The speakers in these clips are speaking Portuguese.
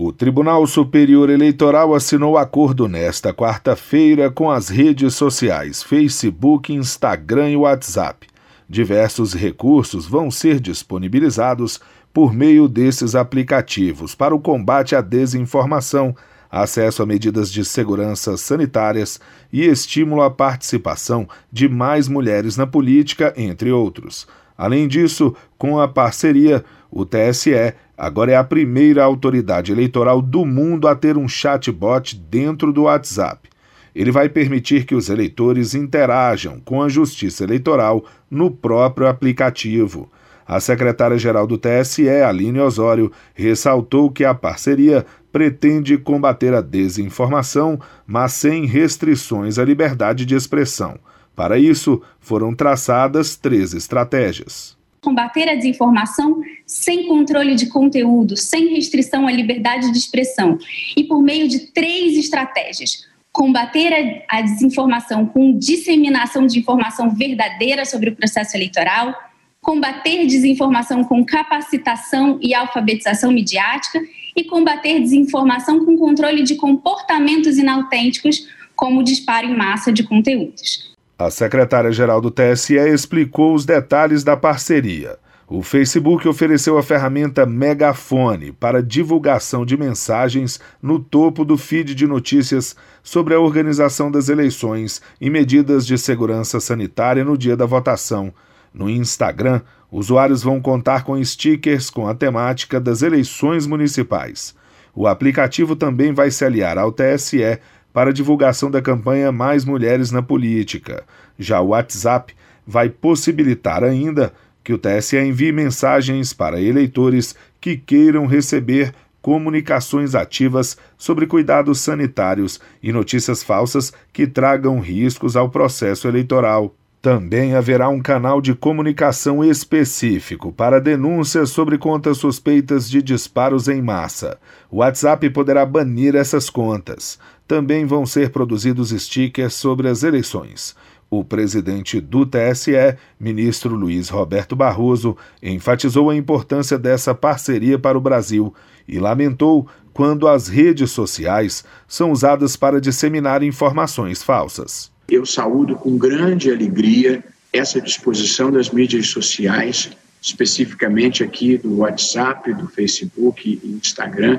O Tribunal Superior Eleitoral assinou acordo nesta quarta-feira com as redes sociais Facebook, Instagram e WhatsApp. Diversos recursos vão ser disponibilizados por meio desses aplicativos para o combate à desinformação, acesso a medidas de segurança sanitárias e estímulo à participação de mais mulheres na política, entre outros. Além disso, com a parceria, o TSE agora é a primeira autoridade eleitoral do mundo a ter um chatbot dentro do WhatsApp. Ele vai permitir que os eleitores interajam com a Justiça Eleitoral no próprio aplicativo. A secretária-geral do TSE, Aline Osório, ressaltou que a parceria pretende combater a desinformação, mas sem restrições à liberdade de expressão. Para isso, foram traçadas três estratégias combater a desinformação sem controle de conteúdo, sem restrição à liberdade de expressão e por meio de três estratégias. Combater a, a desinformação com disseminação de informação verdadeira sobre o processo eleitoral, combater desinformação com capacitação e alfabetização midiática e combater desinformação com controle de comportamentos inautênticos, como o disparo em massa de conteúdos. A secretária-geral do TSE explicou os detalhes da parceria. O Facebook ofereceu a ferramenta Megafone para divulgação de mensagens no topo do feed de notícias sobre a organização das eleições e medidas de segurança sanitária no dia da votação. No Instagram, usuários vão contar com stickers com a temática das eleições municipais. O aplicativo também vai se aliar ao TSE para a divulgação da campanha Mais Mulheres na Política. Já o WhatsApp vai possibilitar ainda que o TSE envie mensagens para eleitores que queiram receber comunicações ativas sobre cuidados sanitários e notícias falsas que tragam riscos ao processo eleitoral. Também haverá um canal de comunicação específico para denúncias sobre contas suspeitas de disparos em massa. O WhatsApp poderá banir essas contas. Também vão ser produzidos stickers sobre as eleições. O presidente do TSE, ministro Luiz Roberto Barroso, enfatizou a importância dessa parceria para o Brasil e lamentou quando as redes sociais são usadas para disseminar informações falsas. Eu saúdo com grande alegria essa disposição das mídias sociais, especificamente aqui do WhatsApp, do Facebook e Instagram,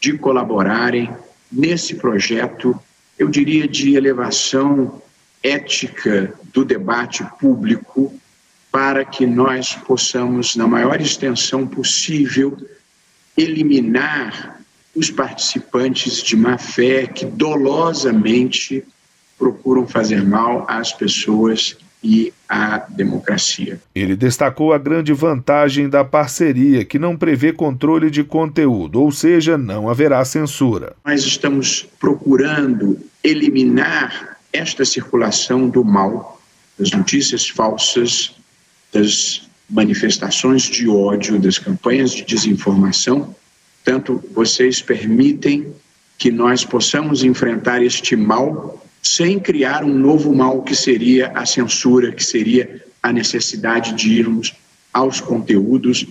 de colaborarem nesse projeto, eu diria, de elevação ética do debate público para que nós possamos, na maior extensão possível, eliminar os participantes de má fé que dolosamente procuram fazer mal às pessoas e à democracia. Ele destacou a grande vantagem da parceria, que não prevê controle de conteúdo, ou seja, não haverá censura. Nós estamos procurando eliminar esta circulação do mal, das notícias falsas, das manifestações de ódio, das campanhas de desinformação. Tanto vocês permitem que nós possamos enfrentar este mal sem criar um novo mal que seria a censura, que seria a necessidade de irmos aos conteúdos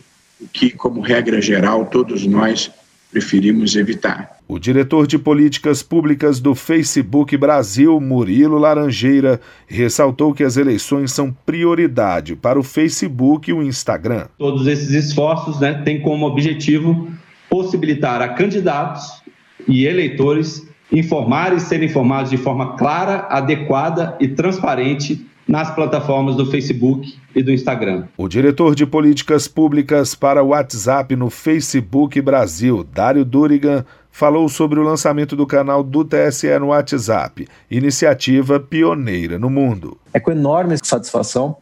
que, como regra geral, todos nós preferimos evitar. O diretor de políticas públicas do Facebook Brasil, Murilo Laranjeira, ressaltou que as eleições são prioridade para o Facebook e o Instagram. Todos esses esforços né, têm como objetivo possibilitar a candidatos e eleitores informar e ser informados de forma clara, adequada e transparente nas plataformas do Facebook e do Instagram. O diretor de políticas públicas para o WhatsApp no Facebook Brasil, Dário Durigan, falou sobre o lançamento do canal do TSE no WhatsApp, iniciativa pioneira no mundo. É com enorme satisfação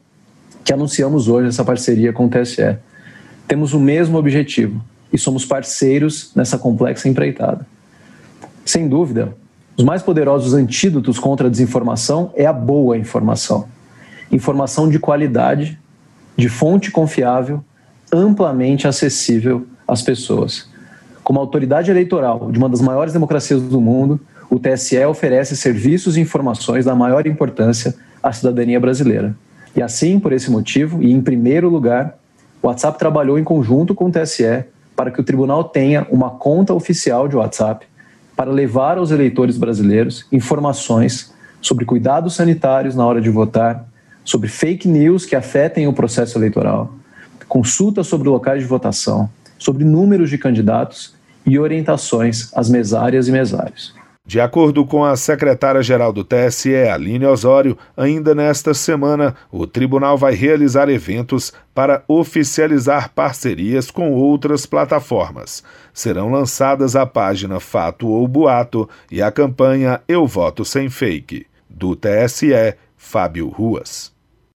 que anunciamos hoje essa parceria com o TSE. Temos o mesmo objetivo e somos parceiros nessa complexa empreitada. Sem dúvida, os mais poderosos antídotos contra a desinformação é a boa informação. Informação de qualidade, de fonte confiável, amplamente acessível às pessoas. Como autoridade eleitoral de uma das maiores democracias do mundo, o TSE oferece serviços e informações da maior importância à cidadania brasileira. E assim, por esse motivo, e em primeiro lugar, o WhatsApp trabalhou em conjunto com o TSE para que o tribunal tenha uma conta oficial de WhatsApp para levar aos eleitores brasileiros informações sobre cuidados sanitários na hora de votar, sobre fake news que afetem o processo eleitoral, consultas sobre locais de votação, sobre números de candidatos e orientações às mesárias e mesários. De acordo com a secretária-geral do TSE, Aline Osório, ainda nesta semana, o tribunal vai realizar eventos para oficializar parcerias com outras plataformas. Serão lançadas a página Fato ou Boato e a campanha Eu Voto Sem Fake. Do TSE, Fábio Ruas.